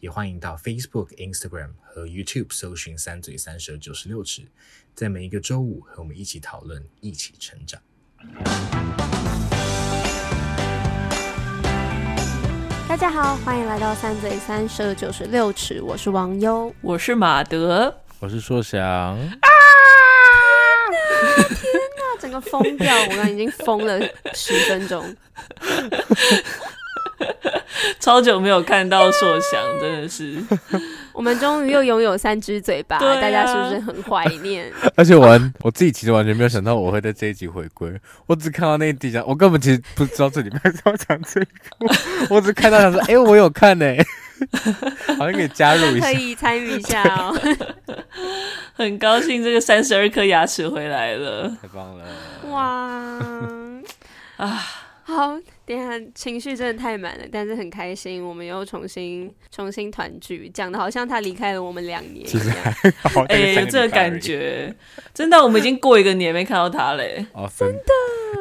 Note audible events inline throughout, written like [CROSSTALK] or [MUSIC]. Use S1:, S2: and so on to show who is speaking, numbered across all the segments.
S1: 也欢迎到 Facebook、Instagram 和 YouTube 搜寻“三嘴三舌九十六尺”，在每一个周五和我们一起讨论，一起成长。
S2: 大家好，欢迎来到“三嘴三舌九十六尺”，我是王优，
S3: 我是马德，
S4: 我是硕翔。
S2: 啊！天哪，整个疯掉！我刚刚已经疯了十分钟。[LAUGHS]
S3: 超久没有看到硕翔，真的是。[LAUGHS]
S2: 我们终于又拥有三只嘴巴，啊、大家是不是很怀念？[LAUGHS]
S4: 而且我我自己其实完全没有想到我会在这一集回归，我只看到那一集讲，我根本其实不知道这里面要讲这个，我只看到想说，哎、欸，我有看呢、欸，好像可以加入一下，
S2: 可以参与一下哦。
S3: 很高兴这个三十二颗牙齿回来了，
S4: 太棒了！
S2: 哇
S3: 啊，
S2: 好。等下情绪真的太满了，但是很开心，我们又重新重新团聚，讲的好像他离开了我们两年一样。
S3: 哎、欸，这个感觉真的，我们已经过一个年没看到他嘞。
S4: 哦，
S2: 真的。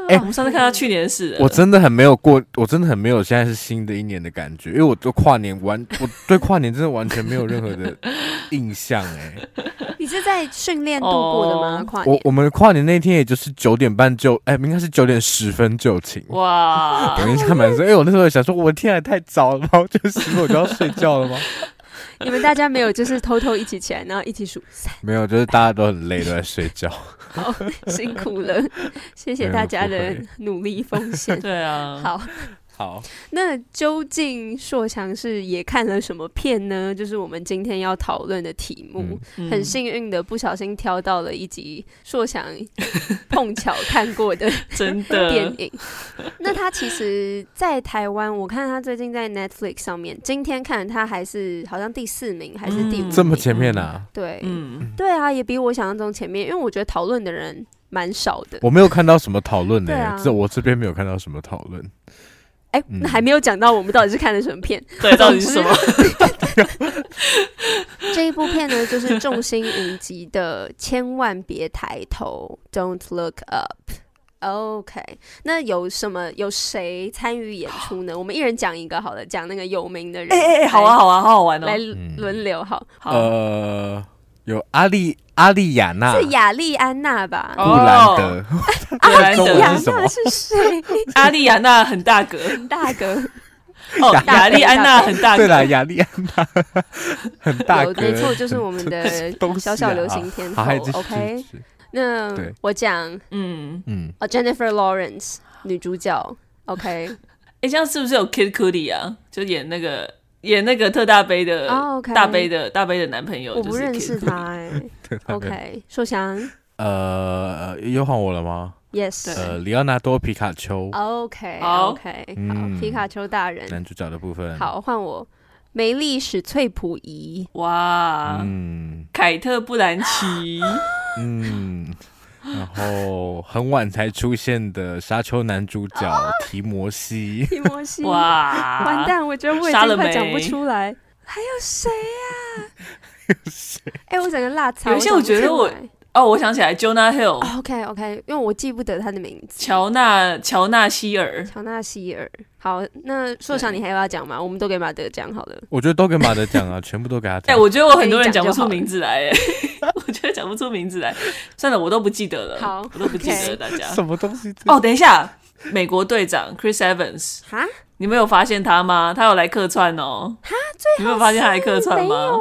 S3: 哎、欸，我们上次看到去年的事。
S4: 我真的很没有过，我真的很没有现在是新的一年的感觉，因为我对跨年完，我对跨年真的完全没有任何的印象。哎，
S2: 你是在训练度过的吗？跨年？
S4: 我我们跨年那天也就是九点半就，哎、欸，应该是九点十分就寝。
S3: 哇。
S4: 我印象蛮深，哎，我那时候想说，我天啊，太早了吗？就是我就要睡觉了吗？[LAUGHS]
S2: 你们大家没有就是偷偷一起起来，然后一起数三？[LAUGHS]
S4: 没有，就是大家都很累，都在睡觉。
S2: 好 [LAUGHS] 辛苦了，谢谢大家的努力奉献。
S3: 对啊，
S2: 好。
S4: 好，
S2: 那究竟硕强是也看了什么片呢？就是我们今天要讨论的题目。嗯、很幸运的，不小心挑到了一集硕强碰巧看过的 [LAUGHS] 真的电影。那他其实，在台湾，我看他最近在 Netflix 上面，今天看他还是好像第四名还是第五名，
S4: 这么前面啊？
S2: 对，嗯，对啊，也比我想象中前面，因为我觉得讨论的人蛮少的。
S4: 我没有看到什么讨论呢，这我这边没有看到什么讨论。
S2: 哎、欸，那还没有讲到我们到底是看了什么片？[LAUGHS]
S3: 对，到底是什么？[LAUGHS]
S2: 这一部片呢，就是众星云集的《千万别抬头》[LAUGHS] （Don't Look Up）。OK，那有什么？有谁参与演出呢？[GASPS] 我们一人讲一个好了，讲那个有名的人。
S3: 哎哎哎，好啊好啊，好好玩哦！
S2: 来轮流，好。好
S4: 呃。有阿丽阿丽亚娜，
S2: 是亚丽安娜吧？
S4: 布兰德，[LAUGHS]
S3: 阿兰德
S2: 亚娜是谁？
S3: 阿丽亚娜很大格，
S2: 很大格。
S3: 哦，亚丽安娜很大格。
S4: 对了，亚丽安娜 [LAUGHS] 很大格，
S2: 没错，就是我们的小小流行天后。[LAUGHS] OK，那我讲，嗯嗯，哦，Jennifer Lawrence 女主角。OK，
S3: 哎，这样是不是有 Kid Cudi 啊？就演那个。演那个特大杯的大杯的大杯的男朋友，
S2: 我不认识他哎。[LAUGHS] OK，硕翔，
S4: 呃，又换我了吗
S2: ？Yes，
S4: 呃，里奥纳多皮卡丘。
S2: OK，OK，好，皮卡丘大人，
S4: 男主角的部分。
S2: 好，换我，梅丽史翠普仪。
S3: 哇，嗯，凯特布兰奇，
S4: 嗯。然后很晚才出现的沙丘男主角提摩西，
S2: 提摩西，哇，完蛋！我觉得我已经快讲不出来，还有谁呀？有 [LAUGHS] 谁？哎，我整个辣条。
S3: 有些我觉得我。哦，我想起来，Jonah Hill。
S2: OK OK，因为我记不得他的名字。
S3: 乔纳乔纳希尔。
S2: 乔纳希尔。好，那硕翔，你还要讲吗？我们都给马德讲好了。
S4: 我觉得都给马德讲啊，[LAUGHS] 全部都给他讲。
S3: 哎，我觉得我很多人讲不出名字来，哎，[LAUGHS] 我觉得讲不出名字来。算了，我都不记得了。
S2: 好，
S3: 我都不记得了，大家。
S4: 什么东西？
S3: 哦，等一下，美国队长 Chris Evans。哈？你没有发现他吗？他有来客串哦。哈？你没有发现他来客串吗？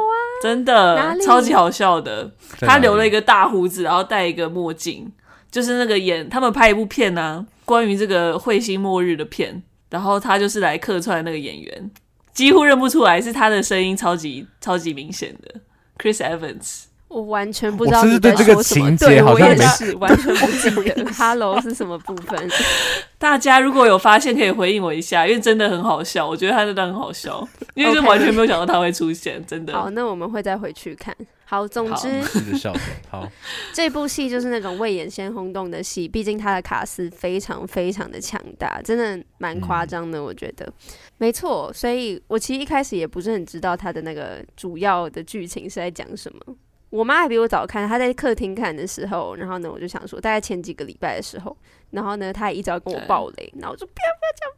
S3: 真的超级好笑的，他留了一个大胡子，然后戴一个墨镜，就是那个演他们拍一部片呢、啊，关于这个彗星末日的片，然后他就是来客串那个演员，几乎认不出来，是他的声音超级超级明显的。Chris Evans。
S2: 我完全不知道你在说什
S4: 么。对这个情节好像没
S2: 是完全不记得。[LAUGHS] Hello 是什么部分？[LAUGHS]
S3: 大家如果有发现，可以回应我一下，因为真的很好笑。我觉得他那段很好笑，[LAUGHS] 因为就完全没有想到他会出现，真的。
S2: 好，那我们会再回去看。好，总之，
S4: 好，
S2: 这部戏就是那种未演先轰动的戏，毕竟他的卡司非常非常的强大，真的蛮夸张的，我觉得。没错，所以我其实一开始也不是很知道他的那个主要的剧情是在讲什么。我妈还比我早看，她在客厅看的时候，然后呢，我就想说，大概前几个礼拜的时候，然后呢，她也一直要跟我爆雷，然后我说不要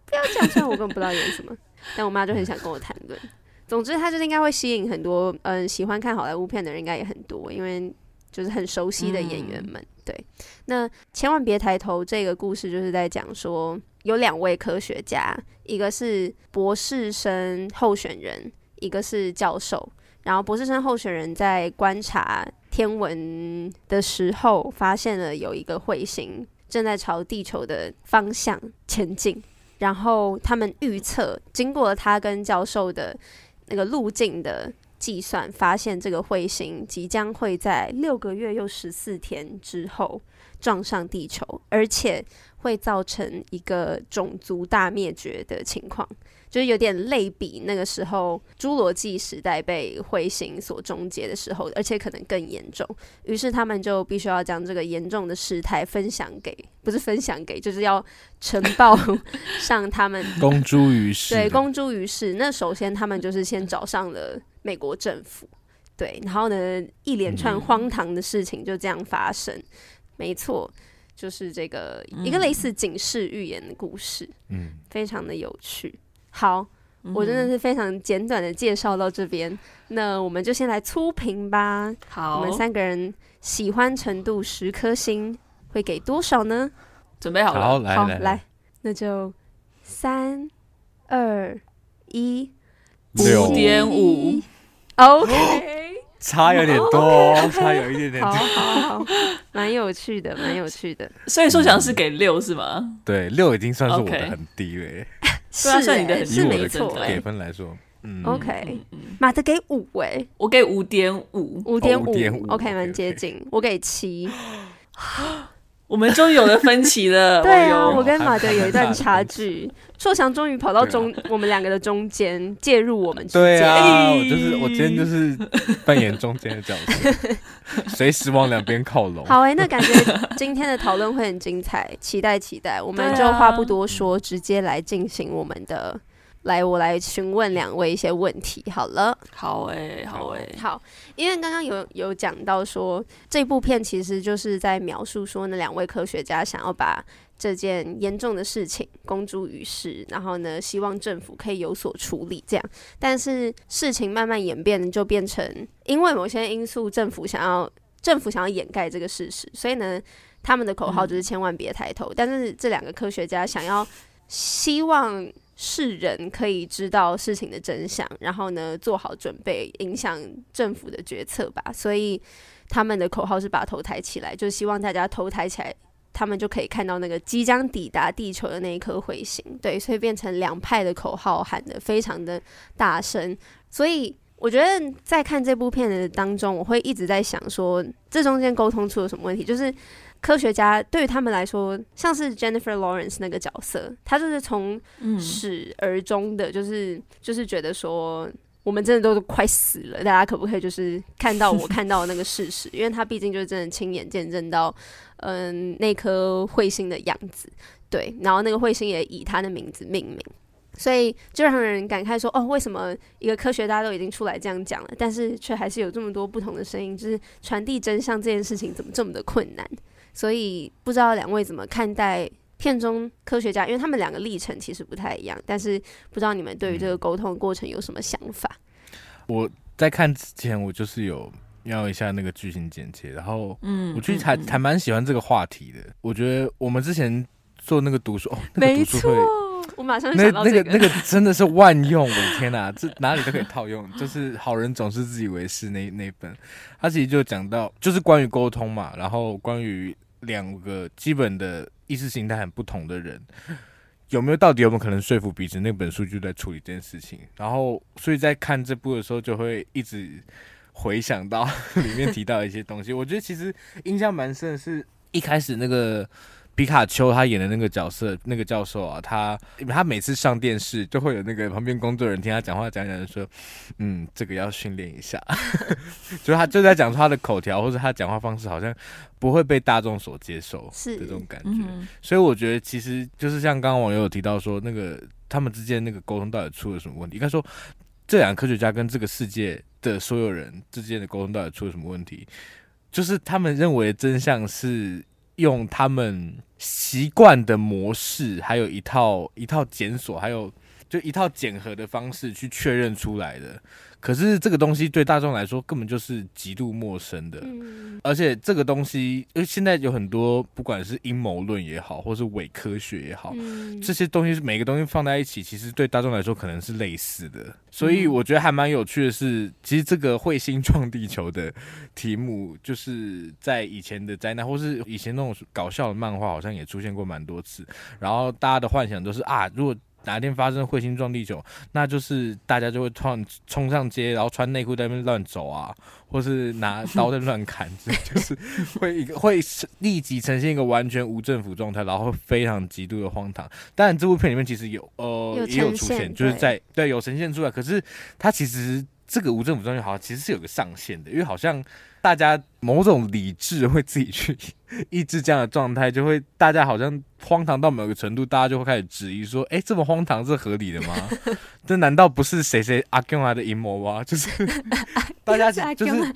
S2: 不要讲，不要讲，虽然我根本不知道演什么，但我妈就很想跟我谈论。总之，她就是应该会吸引很多嗯喜欢看好莱坞片的人，应该也很多，因为就是很熟悉的演员们。嗯、对，那千万别抬头这个故事就是在讲说，有两位科学家，一个是博士生候选人，一个是教授。然后博士生候选人在观察天文的时候，发现了有一个彗星正在朝地球的方向前进。然后他们预测，经过他跟教授的。那个路径的计算发现，这个彗星即将会在六个月又十四天之后撞上地球，而且会造成一个种族大灭绝的情况。就是有点类比那个时候侏罗纪时代被彗星所终结的时候，而且可能更严重。于是他们就必须要将这个严重的事态分享给，不是分享给，就是要呈报 [LAUGHS] 上他们
S4: 公诸于世。
S2: 对，公诸于世。那首先他们就是先找上了美国政府，对，然后呢，一连串荒唐的事情就这样发生。嗯、没错，就是这个一个类似警示预言的故事，嗯，非常的有趣。好，我真的是非常简短的介绍到这边，嗯，那我们就先来粗评吧。好，我们三个人喜欢程度十颗星，会给多少呢？
S3: 准备好了，
S4: 好，来
S2: 好
S4: 来，来，
S2: 那就三二一，
S3: 五点五。
S2: OK，
S4: 差有点多，okay. 差有一点点多，
S2: 好好好，蛮有趣的，[LAUGHS] 蛮有趣的。
S3: 所以说想是给六是吗？
S4: 对，六已经算是我的很低了。Okay. [LAUGHS]
S2: 是、欸，算你的是没错、欸。
S4: 给分来说，嗯
S2: ，OK，马德给五哎，
S3: 我给五点五，
S2: 五点五，OK，蛮接近。我给七，[LAUGHS]
S3: 我们终于有了分歧了。[LAUGHS]
S2: 对啊，我跟马德有一段差距。[LAUGHS] 硕强终于跑到中，我们两个的中间介入我们之间。
S4: 对啊，我就是我今天就是扮演中间的角色，[LAUGHS] 随时往两边靠拢。
S2: 好哎、欸，那感觉今天的讨论会很精彩，期待期待。我们就话不多说，直接来进行我们的。来，我来询问两位一些问题。好了，
S3: 好诶、欸，好诶、欸，
S2: 好，因为刚刚有有讲到说，这部片其实就是在描述说，那两位科学家想要把这件严重的事情公诸于世，然后呢，希望政府可以有所处理，这样。但是事情慢慢演变，就变成因为某些因素，政府想要 [LAUGHS] 政府想要掩盖这个事实，所以呢，他们的口号就是千万别抬头。嗯、但是这两个科学家想要希望。世人可以知道事情的真相，然后呢，做好准备影响政府的决策吧。所以他们的口号是把头抬起来，就希望大家头抬起来，他们就可以看到那个即将抵达地球的那一颗彗星。对，所以变成两派的口号喊得非常的大声。所以我觉得在看这部片的当中，我会一直在想说，这中间沟通出了什么问题？就是。科学家对于他们来说，像是 Jennifer Lawrence 那个角色，他就是从 [LAUGHS] 始而终的，就是、嗯、就是觉得说，我们真的都快死了，大家可不可以就是看到我看到的那个事实？因为他毕竟就是真的亲眼见证到，嗯，那颗彗星的样子，对，然后那个彗星也以他的名字命名，所以就让人感慨说，哦，为什么一个科学家都已经出来这样讲了，但是却还是有这么多不同的声音，就是传递真相这件事情怎么这么的困难？所以不知道两位怎么看待片中科学家，因为他们两个历程其实不太一样。但是不知道你们对于这个沟通过程有什么想法？
S4: 我在看之前，我就是有要一下那个剧情简介，然后嗯，我其实还还蛮喜欢这个话题的。我觉得我们之前做那个读书哦，那个读书会，
S2: 我马上
S4: 那那个那个真的是万用，我的天哪，这 [LAUGHS] 哪里都可以套用。就是好人总是自以为是那那本，他其实就讲到就是关于沟通嘛，然后关于。两个基本的意识形态很不同的人，有没有到底有没有可能说服彼此？那本书就在处理这件事情。然后，所以在看这部的时候，就会一直回想到里面提到一些东西。我觉得其实印象蛮深的是，一开始那个。皮卡丘他演的那个角色，那个教授啊，他他每次上电视就会有那个旁边工作人员听他讲话，讲讲说，嗯，这个要训练一下，[LAUGHS] 就是他就在讲说他的口条或者他讲话方式好像不会被大众所接受是这种感觉，嗯、所以我觉得其实就是像刚刚网友有提到说，那个他们之间那个沟通到底出了什么问题？应该说这两个科学家跟这个世界的所有人之间的沟通到底出了什么问题？就是他们认为的真相是。用他们习惯的模式，还有一套一套检索，还有就一套检核的方式去确认出来的。可是这个东西对大众来说根本就是极度陌生的，嗯、而且这个东西，因为现在有很多不管是阴谋论也好，或是伪科学也好，嗯、这些东西是每个东西放在一起，其实对大众来说可能是类似的。所以我觉得还蛮有趣的是，其实这个彗星撞地球的题目，就是在以前的灾难或是以前那种搞笑的漫画，好像也出现过蛮多次。然后大家的幻想都是啊，如果哪一天发生彗星撞地球，那就是大家就会突然冲上街，然后穿内裤在那边乱走啊，或是拿刀在乱砍，[LAUGHS] 就是会一个会立即呈现一个完全无政府状态，然后会非常极度的荒唐。当然，这部片里面其实有呃有也有出现，就是在对，对有呈现出来，可是它其实这个无政府状态好像其实是有个上限的，因为好像。大家某种理智会自己去抑制这样的状态，就会大家好像荒唐到某个程度，大家就会开始质疑说：“哎、欸，这么荒唐是合理的吗？[LAUGHS] 这难道不是谁谁阿 Q 来的阴谋吗？”就是 [LAUGHS] 大家就是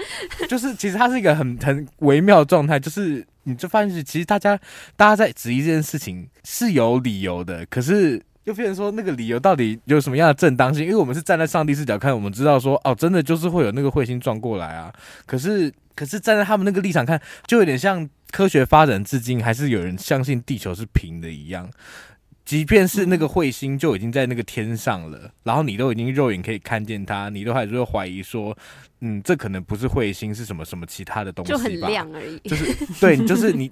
S4: 就是，其实它是一个很很微妙的状态，就是你就发现，其实大家大家在质疑这件事情是有理由的，可是。又变成说那个理由到底有什么样的正当性？因为我们是站在上帝视角看，我们知道说哦，真的就是会有那个彗星撞过来啊。可是，可是站在他们那个立场看，就有点像科学发展至今还是有人相信地球是平的一样。即便是那个彗星就已经在那个天上了，然后你都已经肉眼可以看见它，你都还是会怀疑说，嗯，这可能不是彗星，是什么什么其他的东西吧？就很
S2: 亮而已。
S4: 就是对，就是你，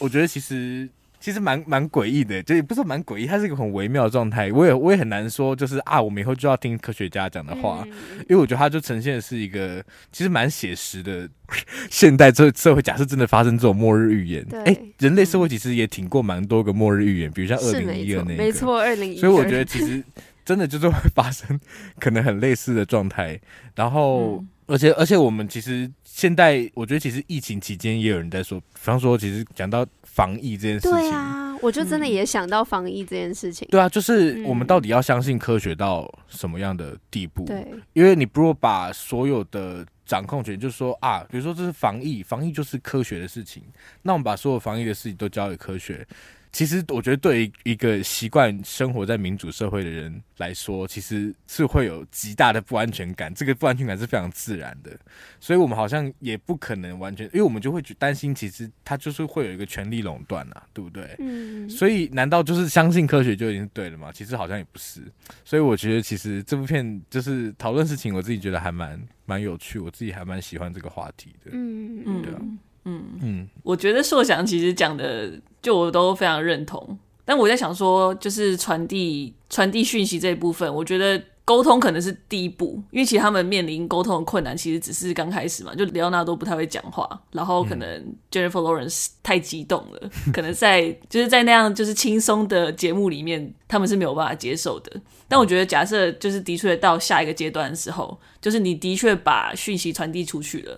S4: 我觉得其实。其实蛮蛮诡异的，就也不是蛮诡异，它是一个很微妙的状态。我也我也很难说，就是啊，我们以后就要听科学家讲的话，因为我觉得它就呈现的是一个其实蛮写实的 [LAUGHS] 现代这社会。假设真的发生这种末日预言，哎，人类社会其实也挺过蛮多个末日预言，比如像二零一二那个，
S2: 没错，二零一二。
S4: 所以我觉得其实真的就是会发生可能很类似的状态。然后，嗯、而且而且我们其实现代，我觉得其实疫情期间也有人在说，比方说，其实讲到。防疫这件事情，对
S2: 啊，我就真的也想到防疫这件事情。
S4: 对啊，就是我们到底要相信科学到什么样的地步？对，因为你不如把所有的掌控权，就是说啊，比如说这是防疫，防疫就是科学的事情，那我们把所有防疫的事情都交给科学。其实我觉得，对于一个习惯生活在民主社会的人来说，其实是会有极大的不安全感。这个不安全感是非常自然的，所以我们好像也不可能完全，因为我们就会担心，其实它就是会有一个权力垄断啊，对不对？嗯。所以难道就是相信科学就已经是对了吗？其实好像也不是。所以我觉得，其实这部片就是讨论事情，我自己觉得还蛮蛮有趣，我自己还蛮喜欢这个话题的。嗯嗯，对啊。
S3: 嗯嗯，我觉得硕翔其实讲的，就我都非常认同。但我在想说，就是传递传递讯息这一部分，我觉得沟通可能是第一步，因为其实他们面临沟通的困难，其实只是刚开始嘛。就李奥纳多不太会讲话，然后可能 Jennifer Lawrence 太激动了，嗯、可能在 [LAUGHS] 就是在那样就是轻松的节目里面，他们是没有办法接受的。但我觉得，假设就是的确到下一个阶段的时候，就是你的确把讯息传递出去了。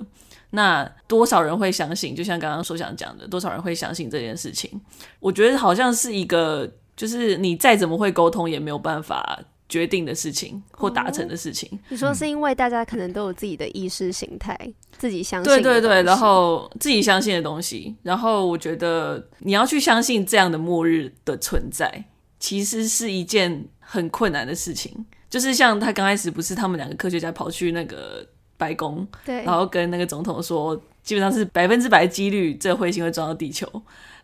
S3: 那多少人会相信？就像刚刚所想讲的，多少人会相信这件事情？我觉得好像是一个，就是你再怎么会沟通，也没有办法决定的事情或达成的事情。哦。
S2: 你说是因为大家可能都有自己的意识形态，嗯、自己相信的。
S3: 对对对，然后自己相信的东西，然后我觉得你要去相信这样的末日的存在，其实是一件很困难的事情。就是像他刚开始不是他们两个科学家跑去那个。白宫，对，然后跟那个总统说，基本上是百分之百的几率，这彗星会撞到地球。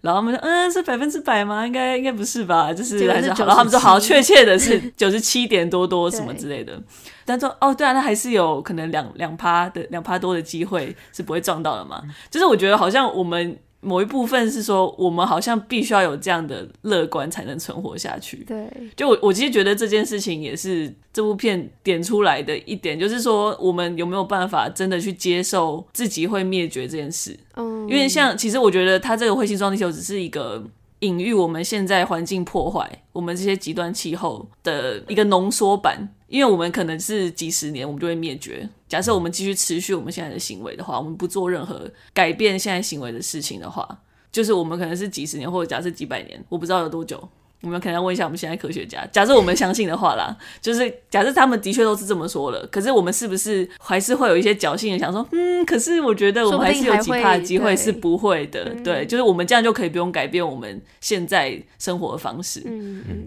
S3: 然后他们说，嗯，是百分之百吗？应该应该不是吧？就是还是好，然后他们说，好，确切的是 [LAUGHS] 九十七点多多什么之类的。但说，哦，对啊，那还是有可能两两趴的两趴多的机会是不会撞到的嘛？就是我觉得好像我们某一部分是说，我们好像必须要有这样的乐观才能存活下去。
S2: 对，
S3: 就我我其实觉得这件事情也是这部片点出来的一点，就是说我们有没有办法真的去接受自己会灭绝这件事？嗯，因为像其实我觉得它这个彗星撞地球只是一个隐喻，我们现在环境破坏，我们这些极端气候的一个浓缩版。因为我们可能是几十年，我们就会灭绝。假设我们继续持续我们现在的行为的话，我们不做任何改变现在行为的事情的话，就是我们可能是几十年，或者假设几百年，我不知道有多久。我们可能要问一下我们现在科学家，假设我们相信的话啦，[LAUGHS] 就是假设他们的确都是这么说了，可是我们是不是还是会有一些侥幸的想说，嗯，可是我觉得我们还是有几趴的机会是不会的，对，对，就是我们这样就可以不用改变我们现在生活的方式，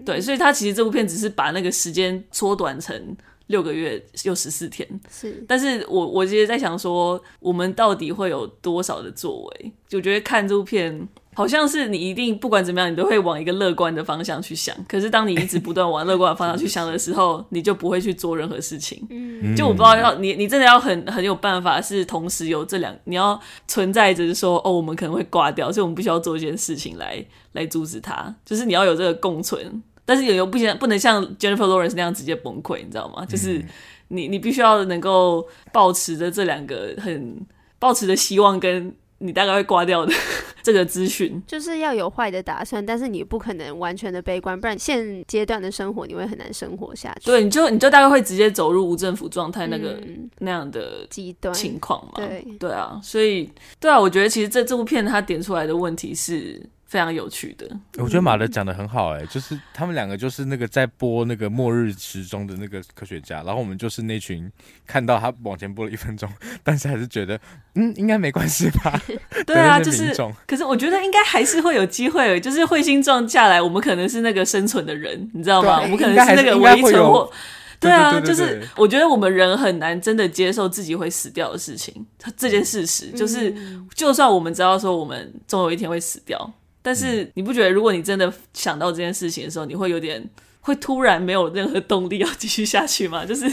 S3: 对，所以他其实这部片只是把那个时间缩短成六个月又十四天，
S2: 是，
S3: 但是我我其实在想说，我们到底会有多少的作为？就觉得看这部片。好像是你一定不管怎么样，你都会往一个乐观的方向去想。可是当你一直不断往乐观的方向去想的时候，你就不会去做任何事情。嗯，就我不知道要你，你真的要很很有办法，是同时有这两，你要存在着说，哦，我们可能会挂掉，所以我们必须要做一件事情来来阻止它。就是你要有这个共存，但是有有不行，不能像 Jennifer Lawrence 那样直接崩溃，你知道吗？就是你你必须要能够保持着这两个很保持着希望跟。你大概会挂掉的 [LAUGHS] 这个资讯，
S2: 就是要有坏的打算，但是你不可能完全的悲观，不然现阶段的生活你会很难生活下去。
S3: 对，你就你就大概会直接走入无政府状态那个、嗯、那样的极端情况嘛。
S2: 对
S3: 对啊，所以对啊，我觉得其实这这部片它点出来的问题是。非常有趣的，
S4: 我觉得马德讲的很好，哎，就是他们两个就是那个在播那个末日时钟的那个科学家，然后我们就是那群看到他往前播了一分钟，[LAUGHS] 但是还是觉得嗯应该没关系吧？[LAUGHS]
S3: 对啊，就是，可是我觉得应该还是会有机会，就是彗星撞下来，我们可能是那个生存的人，你知道吗？我们可能是那个唯一存活。对啊，就是我觉得我们人很难真的接受自己会死掉的事情，这件事实就是，就算我们知道说我们总有一天会死掉。但是你不觉得，如果你真的想到这件事情的时候，你会有点会突然没有任何动力要继续下去吗？[LAUGHS] 就是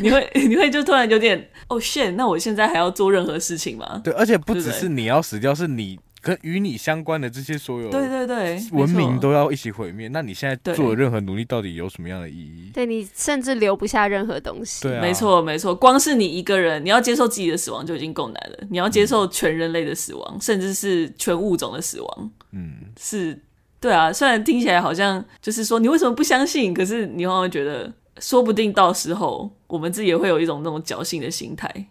S3: 你会你会就突然有点哦，shit，那我现在还要做任何事情吗？
S4: 对，而且不只是你要死掉，是你。跟与你相关的这些所有
S3: 对对对
S4: 文明都要一起毁灭，那你现在做的任何努力到底有什么样的意义？
S2: 对，你甚至留不下任何东西。
S3: 对，没错没错，光是你一个人，你要接受自己的死亡就已经够难了，你要接受全人类的死亡，嗯、甚至是全物种的死亡。嗯，是，对啊。虽然听起来好像就是说你为什么不相信，可是你往往觉得，说不定到时候我们自己也会有一种那种侥幸的心态。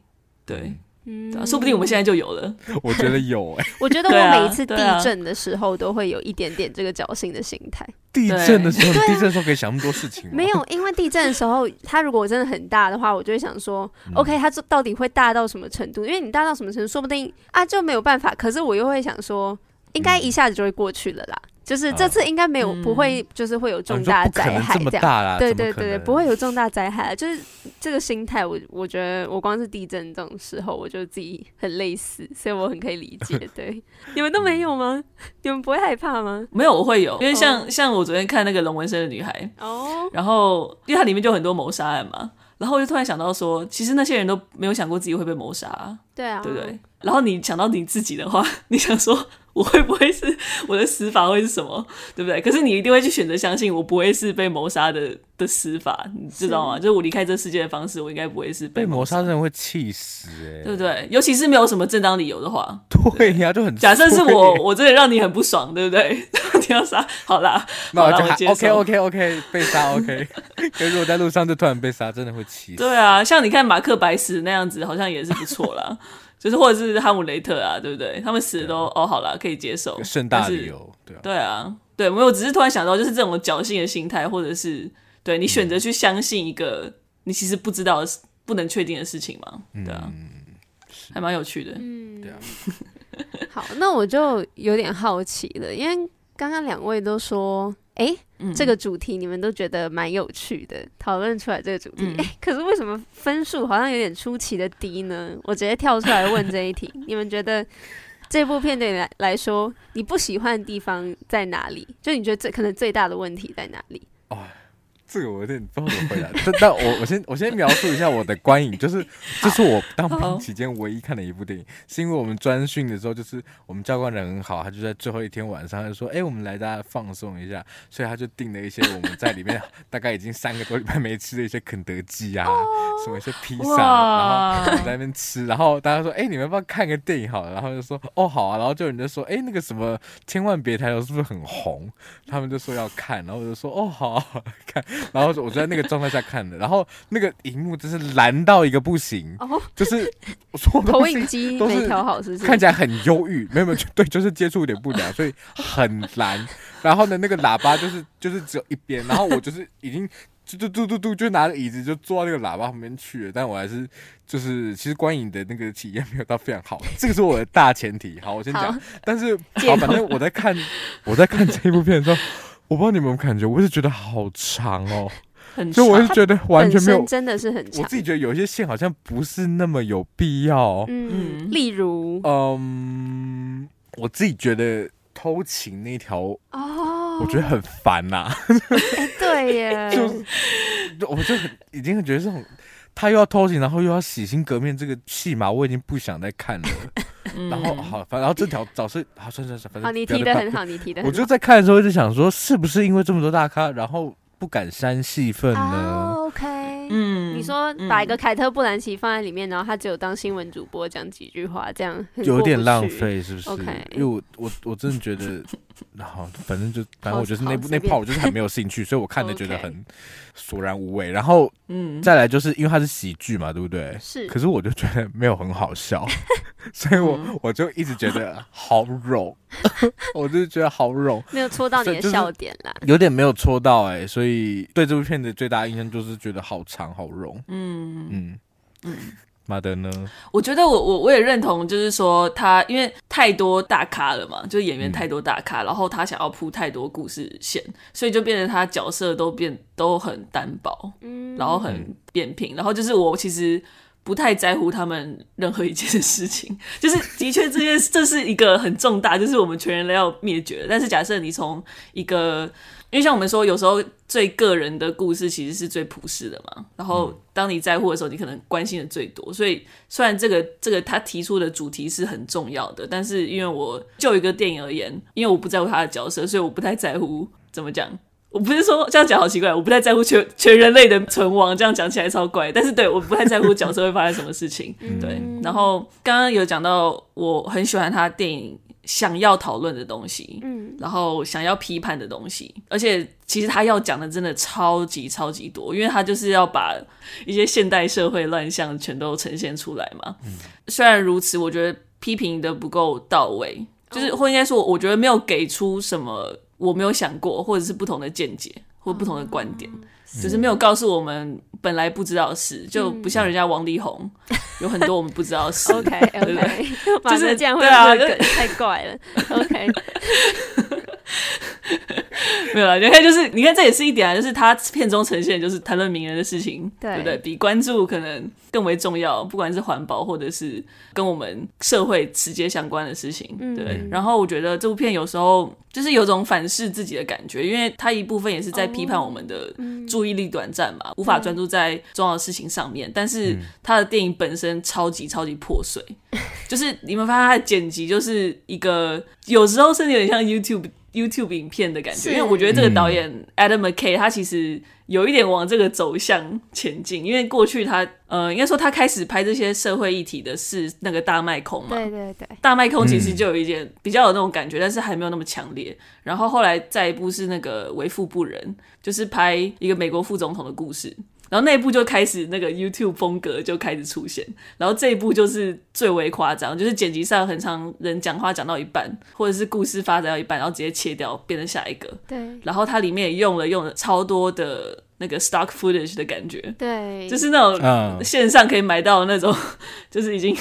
S3: 对。嗯嗯，说不定我们现在就有了。[LAUGHS]
S4: 我觉得有哎、欸，[LAUGHS]
S2: 我觉得我每一次地震的时候都会有一点点这个侥幸的心态。
S4: 地震的时候，地震的时候可以想那么多事情。
S2: 没有，因为地震的时候，它如果真的很大的话，我就会想说、嗯、，OK，它这到底会大到什么程度？因为你大到什么程度，说不定啊就没有办法。可是我又会想说，应该一下子就会过去了啦。就是这次应该没有，不会，就是会有重大灾害这样。对对对，不会有重大灾害。就是这个心态，我我觉得我光是地震这种时候，我就自己很类似，所以我很可以理解。[LAUGHS] 对，你们都没有吗？你们不会害怕吗？
S3: 没有，我会有，因为像像我昨天看那个龙纹身的女孩哦，然后因为它里面就很多谋杀案嘛，然后我就突然想到说，其实那些人都没有想过自己会被谋杀。对啊，对不对？然后你想到你自己的话，[LAUGHS] 你想说。我会不会是我的死法会是什么，对不对？可是你一定会去选择相信我不会是被谋杀的的死法，你知道吗？是就是我离开这世界的方式，我应该不会是被谋杀。
S4: 真的会气死
S3: 对不对？尤其是没有什么正当理由的话，
S4: 对呀、啊，就很
S3: 假设是我，我真的让你很不爽，对不对？你要杀，好啦，
S4: 那我就好 OK OK OK 被杀 OK。[LAUGHS] 可是我在路上就突然被杀，真的会气死。
S3: 对啊，像你看马克白死那样子，好像也是不错啦。[LAUGHS] 就是或者是哈姆雷特啊，对不对？他们死的都哦，好了，可以接受。
S4: 盛大理由，对啊，
S3: 对啊，对，没有，只是突然想到，就是这种侥幸的心态，或者是对你选择去相信一个你其实不知道、不能确定的事情嘛，对啊，嗯、还蛮有趣的，嗯，对啊。[LAUGHS]
S2: 好，那我就有点好奇了，因为刚刚两位都说。哎，欸嗯、这个主题你们都觉得蛮有趣的，讨论出来这个主题。哎、嗯欸，可是为什么分数好像有点出奇的低呢？我直接跳出来问这一题：[LAUGHS] 你们觉得这部片对你来来说，你不喜欢的地方在哪里？就你觉得最可能最大的问题在哪里？哦，
S4: 这个我有点不知道怎么回答，[LAUGHS] 但但我我先我先描述一下我的观影，就是这是我当兵期间唯一看的一部电影，是因为我们专训的时候，就是我们教官人很好，他就在最后一天晚上他就说，哎、欸，我们来大家放松一下，所以他就订了一些我们在里面 [LAUGHS] 大概已经三个多礼拜没吃的一些肯德基啊，什么一些披萨，然后我们在那边吃，然后大家说，哎、欸，你们要不要看个电影好了？然后就说，哦，好啊，然后就有人就说，哎、欸，那个什么千万别抬头是不是很红？他们就说要看，然后我就说，哦，好啊，好啊，看。然后我在那个状态下看的，然后那个荧幕真是蓝到一个不行，哦、就是我说
S2: 投影机都没调好，是不是？
S4: 看起来很忧郁，没有没有，对，就是接触有点不良，所以很蓝。然后呢，那个喇叭就是就是只有一边，然后我就是已经嘟嘟嘟嘟嘟，就拿着椅子就坐到那个喇叭旁边去了，但我还是就是其实观影的那个体验没有到非常好，这个是我的大前提。好，我先讲，但是好，反正我在看我在看这一部片的时候。我不知道你们有没有感觉，我是觉得好长哦，[LAUGHS]
S3: 很长，
S4: 就我是觉得完全没有，
S2: 真的是很长。
S4: 我自己觉得有一些线好像不是那么有必要。
S2: 嗯，例如，
S4: 嗯，我自己觉得偷情那条哦，我觉得很烦呐、啊。
S2: 欸、[LAUGHS] 对耶，[LAUGHS]
S4: 就我就很已经觉得这种他又要偷情，然后又要洗心革面这个戏码，我已经不想再看了。[LAUGHS] 然后好，反然后这条早是好，算算算，反正好，
S2: 你提的很好，你提的。
S4: 我就在看的时候一直想说，是不是因为这么多大咖，然后不敢删戏份呢
S2: ？OK，嗯，你说把一个凯特·布兰奇放在里面，然后他只有当新闻主播讲几句话，这样
S4: 有点浪费，是不是
S2: ？OK，
S4: 因为我我我真的觉得，[LAUGHS] 然后反正就反正我觉得那部那 part 我就是很没有兴趣，所以我看的觉得很索然无味。然后嗯，再来就是因为它是喜剧嘛，对不对？
S2: 是，
S4: 可是我就觉得没有很好笑。[LAUGHS] [LAUGHS] 所以我，我、嗯、我就一直觉得好冗，[LAUGHS] 我就觉得好冗，
S2: 没有戳到你的笑点啦，
S4: 有点没有戳到哎、欸，所以对这部片子最大印象就是觉得好长好冗，嗯。嗯。嗯，马德呢？
S3: 我觉得我我我也认同，就是说他因为太多大咖了嘛，就是演员太多大咖，嗯、然后他想要铺太多故事线，所以就变成他角色都变都很单薄，嗯，然后很扁平，然后就是我其实。不太在乎他们任何一件事情，[LAUGHS] 就是的确这件这是一个很重大，就是我们全人类要灭绝。但是假设你从一个，因为像我们说，有时候最个人的故事其实是最普世的嘛。然后当你在乎的时候，你可能关心的最多。所以虽然这个这个他提出的主题是很重要的，但是因为我就一个电影而言，因为我不在乎他的角色，所以我不太在乎怎么讲。我不是说这样讲好奇怪，我不太在乎全全人类的存亡，这样讲起来超怪。但是对，我不太在乎角色会发生什么事情。[LAUGHS] 对，然后刚刚有讲到，我很喜欢他电影想要讨论的东西，嗯，然后想要批判的东西，而且其实他要讲的真的超级超级多，因为他就是要把一些现代社会乱象全都呈现出来嘛。虽然如此，我觉得批评的不够到位，就是或应该说，我觉得没有给出什么。我没有想过，或者是不同的见解或不同的观点，只、嗯、是没有告诉我们本来不知道的事，嗯、就不像人家王力宏，嗯、有很多我们不知道的事。[LAUGHS] OK
S2: OK，[LAUGHS] 就是这样会啊，太怪了。OK。[LAUGHS]
S3: 没有啦，你看，就是你看，这也是一点啊，就是他片中呈现，就是谈论名人的事情，对，对不对？比关注可能更为重要，不管是环保或者是跟我们社会直接相关的事情，嗯、对。然后我觉得这部片有时候就是有种反噬自己的感觉，因为它一部分也是在批判我们的注意力短暂嘛，哦、无法专注在重要的事情上面。嗯、但是他的电影本身超级超级破碎，嗯、[LAUGHS] 就是你们发现他的剪辑就是一个有时候甚至有点像 YouTube。YouTube 影片的感觉，因为我觉得这个导演 Adam McKay 他其实有一点往这个走向前进，因为过去他呃，应该说他开始拍这些社会议题的是那个大麦空嘛，
S2: 对对对，
S3: 大麦空其实就有一点比较有那种感觉，但是还没有那么强烈。然后后来再一部是那个为富不仁，就是拍一个美国副总统的故事。然后那一部就开始那个 YouTube 风格就开始出现，然后这一部就是最为夸张，就是剪辑上很常人讲话讲到一半，或者是故事发展到一半，然后直接切掉，变成下一个。
S2: 对。
S3: 然后它里面也用了用了超多的那个 stock footage 的感觉。
S2: 对。
S3: 就是那种线上可以买到那种，[LAUGHS] 就是已经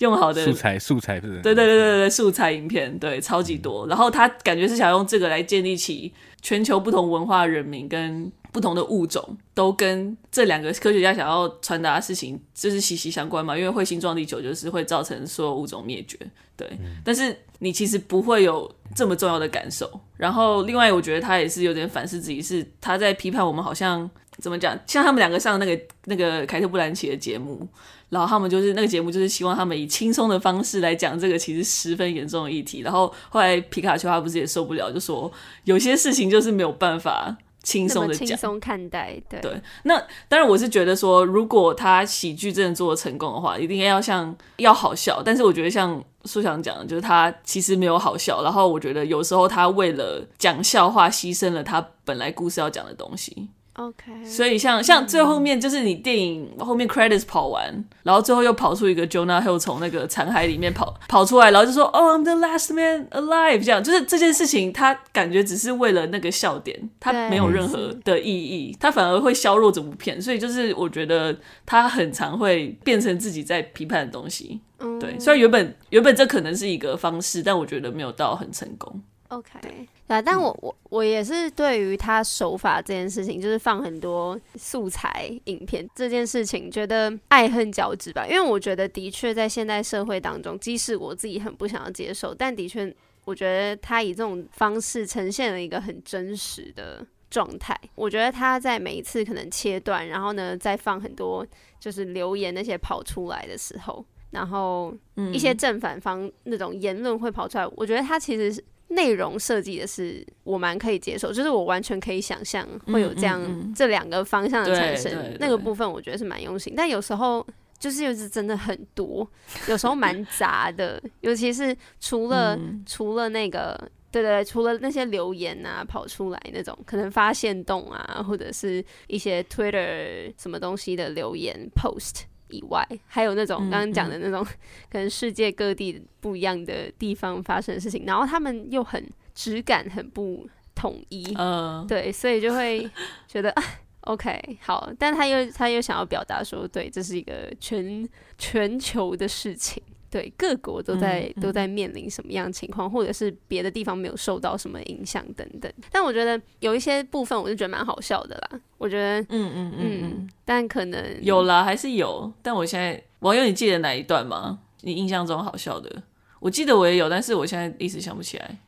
S3: 用好的
S4: 素材素材是。
S3: 对对对对对，素材影片，对，超级多。然后他感觉是想用这个来建立起全球不同文化人民跟。不同的物种都跟这两个科学家想要传达的事情就是息息相关嘛，因为彗星撞地球就是会造成所有物种灭绝，对。嗯、但是你其实不会有这么重要的感受。然后另外，我觉得他也是有点反思自己，是他在批判我们，好像怎么讲？像他们两个上那个那个凯特·布兰奇的节目，然后他们就是那个节目就是希望他们以轻松的方式来讲这个其实十分严重的议题。然后后来皮卡丘他不是也受不了，就说有些事情就是没有办法。轻松的讲，
S2: 轻松看待，对
S3: 对。那当然，我是觉得说，如果他喜剧真的做的成功的话，一定要像要好笑。但是我觉得像苏翔讲的，就是他其实没有好笑。然后我觉得有时候他为了讲笑话，牺牲了他本来故事要讲的东西。
S2: OK，
S3: 所以像像最后面就是你电影后面 credits 跑完，然后最后又跑出一个 Jonah Hill 从那个残骸里面跑跑出来，然后就说 Oh I'm the last man alive，这样就是这件事情，他感觉只是为了那个笑点，他没有任何的意义，他反而会削弱整部片，所以就是我觉得他很常会变成自己在批判的东西。对，虽然原本原本这可能是一个方式，但我觉得没有到很成功。
S2: OK，对，但我我我也是对于他手法这件事情，就是放很多素材影片这件事情，觉得爱恨交织吧。因为我觉得的确在现代社会当中，即使我自己很不想要接受，但的确我觉得他以这种方式呈现了一个很真实的状态。我觉得他在每一次可能切断，然后呢再放很多就是留言那些跑出来的时候，然后一些正反方那种言论会跑出来，我觉得他其实是。内容设计的是我蛮可以接受，就是我完全可以想象会有这样这两个方向的产生，那个部分我觉得是蛮用心。但有时候就是又是真的很多，有时候蛮杂的，尤其是除了、嗯、除了那个对，对对，除了那些留言啊跑出来那种，可能发现动啊，或者是一些 Twitter 什么东西的留言 post。以外，还有那种刚刚讲的那种，可能世界各地不一样的地方发生的事情，然后他们又很质感很不统一，嗯，对，所以就会 [LAUGHS] 觉得啊，OK，好，但他又他又想要表达说，对，这是一个全全球的事情。对，各国都在、都在面临什么样的情况，或者是别的地方没有受到什么影响等等。但我觉得有一些部分，我就觉得蛮好笑的啦。我觉得，嗯嗯嗯，嗯，但可能
S3: 有啦，还是有。但我现在，网友，你记得哪一段吗？你印象中好笑的？我记得我也有，但是我现在一时想不起来。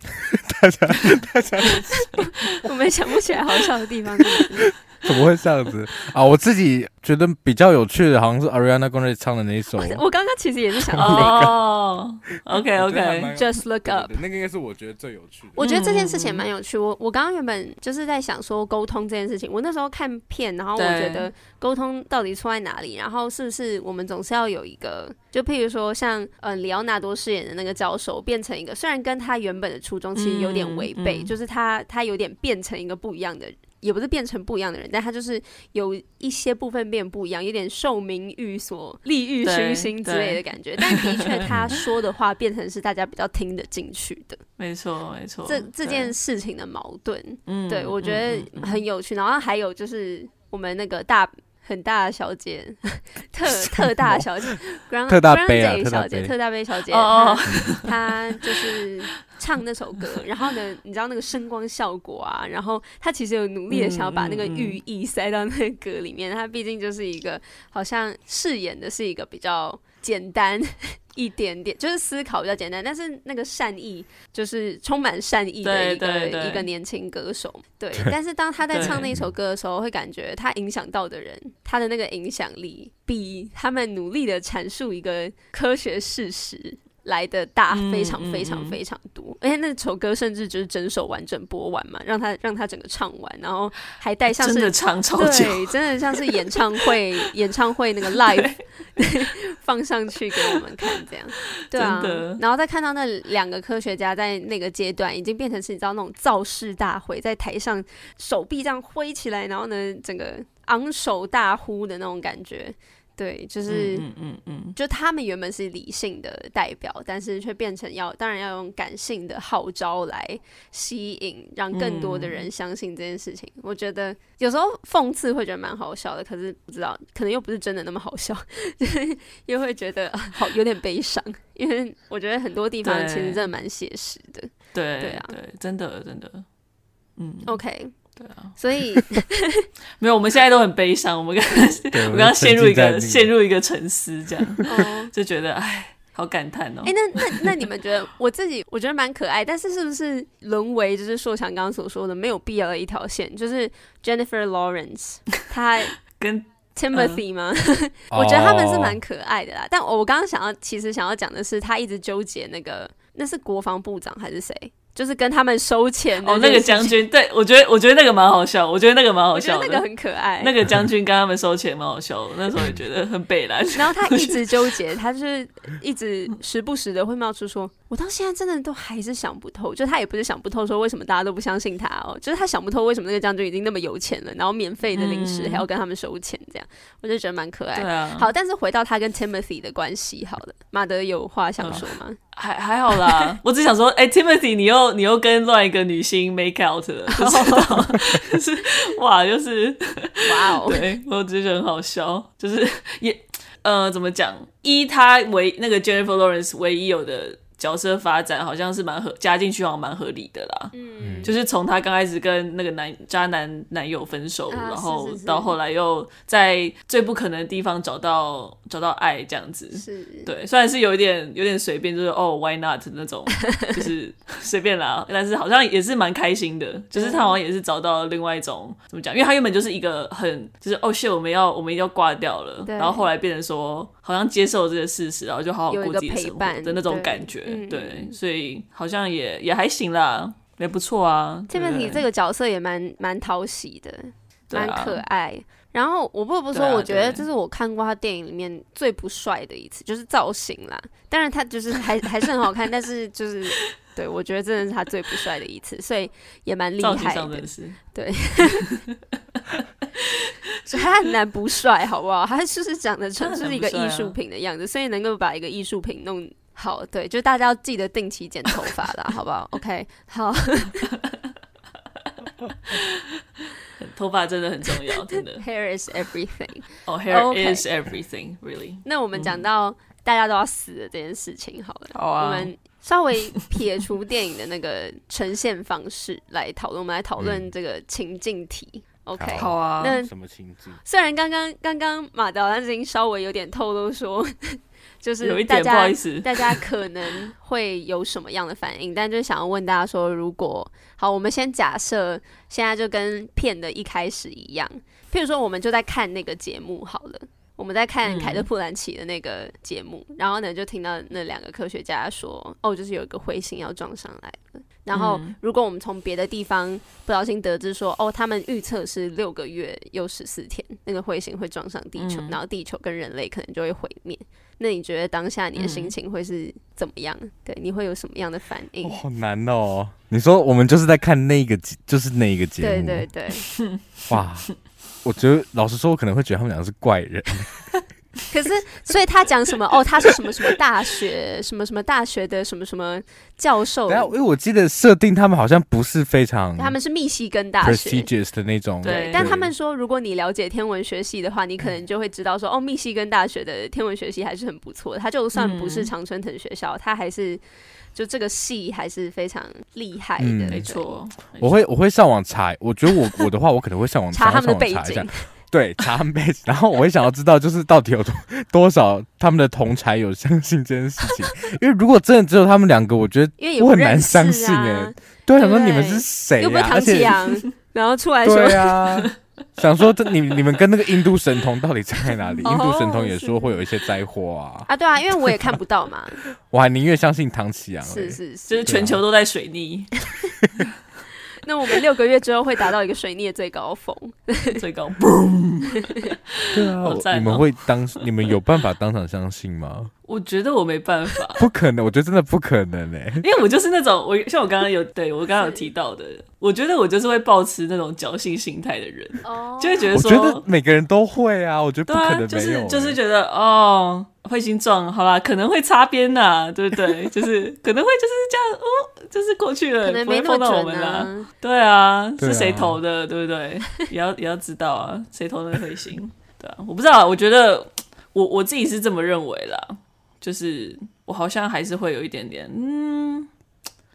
S3: [LAUGHS]
S4: 大家，大家，[LAUGHS]
S2: 我们想不起来好笑的地方。[LAUGHS]
S4: 怎么会这样子啊？我自己觉得比较有趣的，好像是 Ariana Grande 唱的那一首。[LAUGHS]
S2: 我刚刚其实也是想到 [LAUGHS] 那个。
S3: 哦，OK，OK，Just
S2: Look Up，
S4: 那个应该是我觉得最有趣的。
S2: 我觉得这件事情蛮有趣。我我刚刚原本就是在想说沟通这件事情。我那时候看片，然后我觉得沟通到底错在哪里？然后是不是我们总是要有一个，就譬如说像嗯里奥纳多饰演的那个教授，变成一个虽然跟他原本的初衷其实有点违背，就是他他有点变成一个不一样的人。也不是变成不一样的人，但他就是有一些部分变不一样，有点受名誉所利欲熏心之类的感觉。但 [LAUGHS] 的确，他说的话变成是大家比较听得进去的。
S3: 没错，没错。
S2: 这这件事情的矛盾，对，我觉得很有趣。然后还有就是我们那个大。很大的小姐，特特大小姐，
S4: 特大杯啊，
S2: 小姐，特大杯小姐，她她就是唱那首歌，然后呢，你知道那个声光效果啊，然后她其实有努力的想要把那个寓意塞到那个歌里面，她毕竟就是一个好像饰演的是一个比较简单。一点点就是思考比较简单，但是那个善意就是充满善意的一个一个年轻歌手，对。但是当他在唱那首歌的时候，会感觉他影响到的人，他的那个影响力比他们努力的阐述一个科学事实。来的大非常非常非常多，而且、嗯嗯、那首歌甚至就是整首完整播完嘛，让他让他整个唱完，然后还带像是
S3: 真的唱超久，
S2: 对，真的像是演唱会 [LAUGHS] 演唱会那个 live [LAUGHS] 放上去给我们看这样，对啊，然后再看到那两个科学家在那个阶段已经变成是你知道那种造势大会，在台上手臂这样挥起来，然后呢整个昂首大呼的那种感觉。对，就是，嗯嗯嗯，就他们原本是理性的代表，但是却变成要，当然要用感性的号召来吸引，让更多的人相信这件事情。嗯、我觉得有时候讽刺会觉得蛮好笑的，可是不知道，可能又不是真的那么好笑，[LAUGHS] 又会觉得好有点悲伤，因为我觉得很多地方其实真的蛮写实的。
S3: 对对啊。对，真的真的，嗯
S2: ，OK。
S3: 对啊，
S2: 所以 [LAUGHS]
S3: 没有，我们现在都很悲伤。我们刚刚 [LAUGHS] 我刚刚陷入一个陷入一个沉思，这样 [LAUGHS] 就觉得哎，好感叹哦。
S2: 哎，那那那你们觉得我自己我觉得蛮可爱，但是是不是沦为就是硕强刚刚所说的没有必要的一条线？就是 Jennifer Lawrence 她跟 Timothy 吗？我觉得他们是蛮可爱的啦。但我我刚刚想要其实想要讲的是，他一直纠结那个那是国防部长还是谁？就是跟他们收钱
S3: 哦，那个将军，对我觉得，我觉得那个蛮好笑，我觉得那个蛮好笑的，
S2: 那个很可爱。
S3: 那个将军跟他们收钱蛮好笑的，那时候也觉得很北烂。[LAUGHS]
S2: 然后他一直纠结，他就是一直时不时的会冒出说：“我到现在真的都还是想不透。”就他也不是想不透，说为什么大家都不相信他哦，就是他想不透为什么那个将军已经那么有钱了，然后免费的零食还要跟他们收钱，这样、嗯、我就觉得蛮可爱。
S3: 对啊，
S2: 好，但是回到他跟 Timothy 的关系，好了，马德有话想说吗？嗯
S3: 还还好啦，[LAUGHS] 我只想说，哎、欸、，Timothy，你又你又跟另外一个女星 make out 了，[LAUGHS] 就是 [LAUGHS] 就是哇，就是
S2: 哇哦，
S3: 对我只是觉得很好笑，就是也呃，怎么讲？一他唯那个 Jennifer Lawrence 唯一有的。角色发展好像是蛮合加进去，好像蛮合理的啦。嗯，就是从他刚开始跟那个男渣男男友分手，啊、然后到后来又在最不可能的地方找到找到爱这样子。是，对，虽然是有一点有点随便，就是哦，why not 那种，就是 [LAUGHS] 随便啦。但是好像也是蛮开心的，就是他好像也是找到了另外一种怎么讲？因为他原本就是一个很就是哦，shit，我们要我们一定要挂掉了，然后后来变成说好像接受这个事实，然后就好好过自己的生活的那种感觉。对，所以好像也也还行啦，也不错啊。
S2: Timothy 这个角色也蛮蛮讨喜的，蛮可爱。然后我不得不说，我觉得这是我看过他电影里面最不帅的一次，就是造型啦。当然他就是还 [LAUGHS] 还是很好看，但是就是对我觉得真的是他最不帅的一次，所以也蛮厉害的。对，[LAUGHS] [LAUGHS] 所以他很难不帅，好不好？他就是长得成 [LAUGHS] 是一个艺术品的样子，所以能够把一个艺术品弄。好，对，就大家要记得定期剪头发啦，好不好？[LAUGHS] OK，好，
S3: 头发真的很重要，真的。
S2: Hair is everything.
S3: Oh, hair is everything, really.
S2: 那我们讲到大家都要死的这件事情，好了，好啊。我们稍微撇除电影的那个呈现方式来讨论，我们来讨论这个情境题。OK，
S3: 好啊。
S2: 那
S4: 什么情境？虽
S2: 然刚刚刚刚马导已经稍微有点透露说。[LAUGHS] 就是大家
S3: 有一点不好意思，[LAUGHS]
S2: 大家可能会有什么样的反应？但就想要问大家说，如果好，我们先假设现在就跟片的一开始一样，譬如说，我们就在看那个节目好了，我们在看凯特·普兰奇的那个节目，嗯、然后呢，就听到那两个科学家说，哦，就是有一个彗星要撞上来了。然后，如果我们从别的地方不小心得知说，哦，他们预测是六个月又十四天，那个彗星会撞上地球，嗯、然后地球跟人类可能就会毁灭。那你觉得当下你的心情会是怎么样？嗯、对，你会有什么样的反应？
S4: 好难哦！你说我们就是在看那个，就是那个节目，
S2: 对对对。
S4: 哇，[LAUGHS] 我觉得老实说，我可能会觉得他们两个是怪人。[LAUGHS]
S2: 可是，所以他讲什么？哦，他是什么什么大学，[LAUGHS] 什么什么大学的什么什么教授？
S4: 因为我记得设定他们好像不是非常，
S2: 他们是密西根大学
S4: prestigious 的那种。
S2: 对，对但他们说，如果你了解天文学系的话，你可能就会知道说，哦，密西根大学的天文学系还是很不错的。他就算不是常春藤学校，他、嗯、还是就这个戏还是非常厉害的。
S3: 嗯、没错，
S4: 我会我会上网查，我觉得我我的话，我可能会上网
S2: 查他们的背景。
S4: 对，查他们背景，[LAUGHS] 然后我会想要知道，就是到底有多多少他们的同才有相信这件事情。[LAUGHS] 因为如果真的只有他们两个，我觉得我很难相信哎、欸。对，想说你们是谁、啊？
S2: 又不是唐启阳，然后出来说
S4: 对啊，[LAUGHS] 想说这你你们跟那个印度神童到底差在哪里？[LAUGHS] 印度神童也说会有一些灾祸啊。
S2: 啊，对啊，因为我也看不到嘛。[LAUGHS]
S4: 我还宁愿相信唐启阳。
S2: 是是是，
S3: 就是全球都在水逆。
S2: 那我们六个月之后会达到一个水逆的最高峰，[LAUGHS]
S3: 最高。[LAUGHS]
S4: 对啊，喔、你们会当，你们有办法当场相信吗？[LAUGHS]
S3: 我觉得我没办法，
S4: 不可能，我觉得真的不可能哎，
S3: 因为我就是那种我像我刚刚有对我刚刚有提到的，我觉得我就是会保持那种侥幸心态的人，哦，就会觉得说，
S4: 我觉得每个人都会啊，我觉得不可能没有，
S3: 就是就是觉得哦，彗星撞好啦，可能会擦边呐，对不对？[LAUGHS] 就是可能会就是这样哦，就是过去了，
S2: 可能没那么准啊，我们啦，
S3: 对啊，是谁投的，对不对？也要也要知道啊，谁投那个彗星？对啊，我不知道，我觉得我我自己是这么认为啦。就是我好像还是会有一点点，嗯，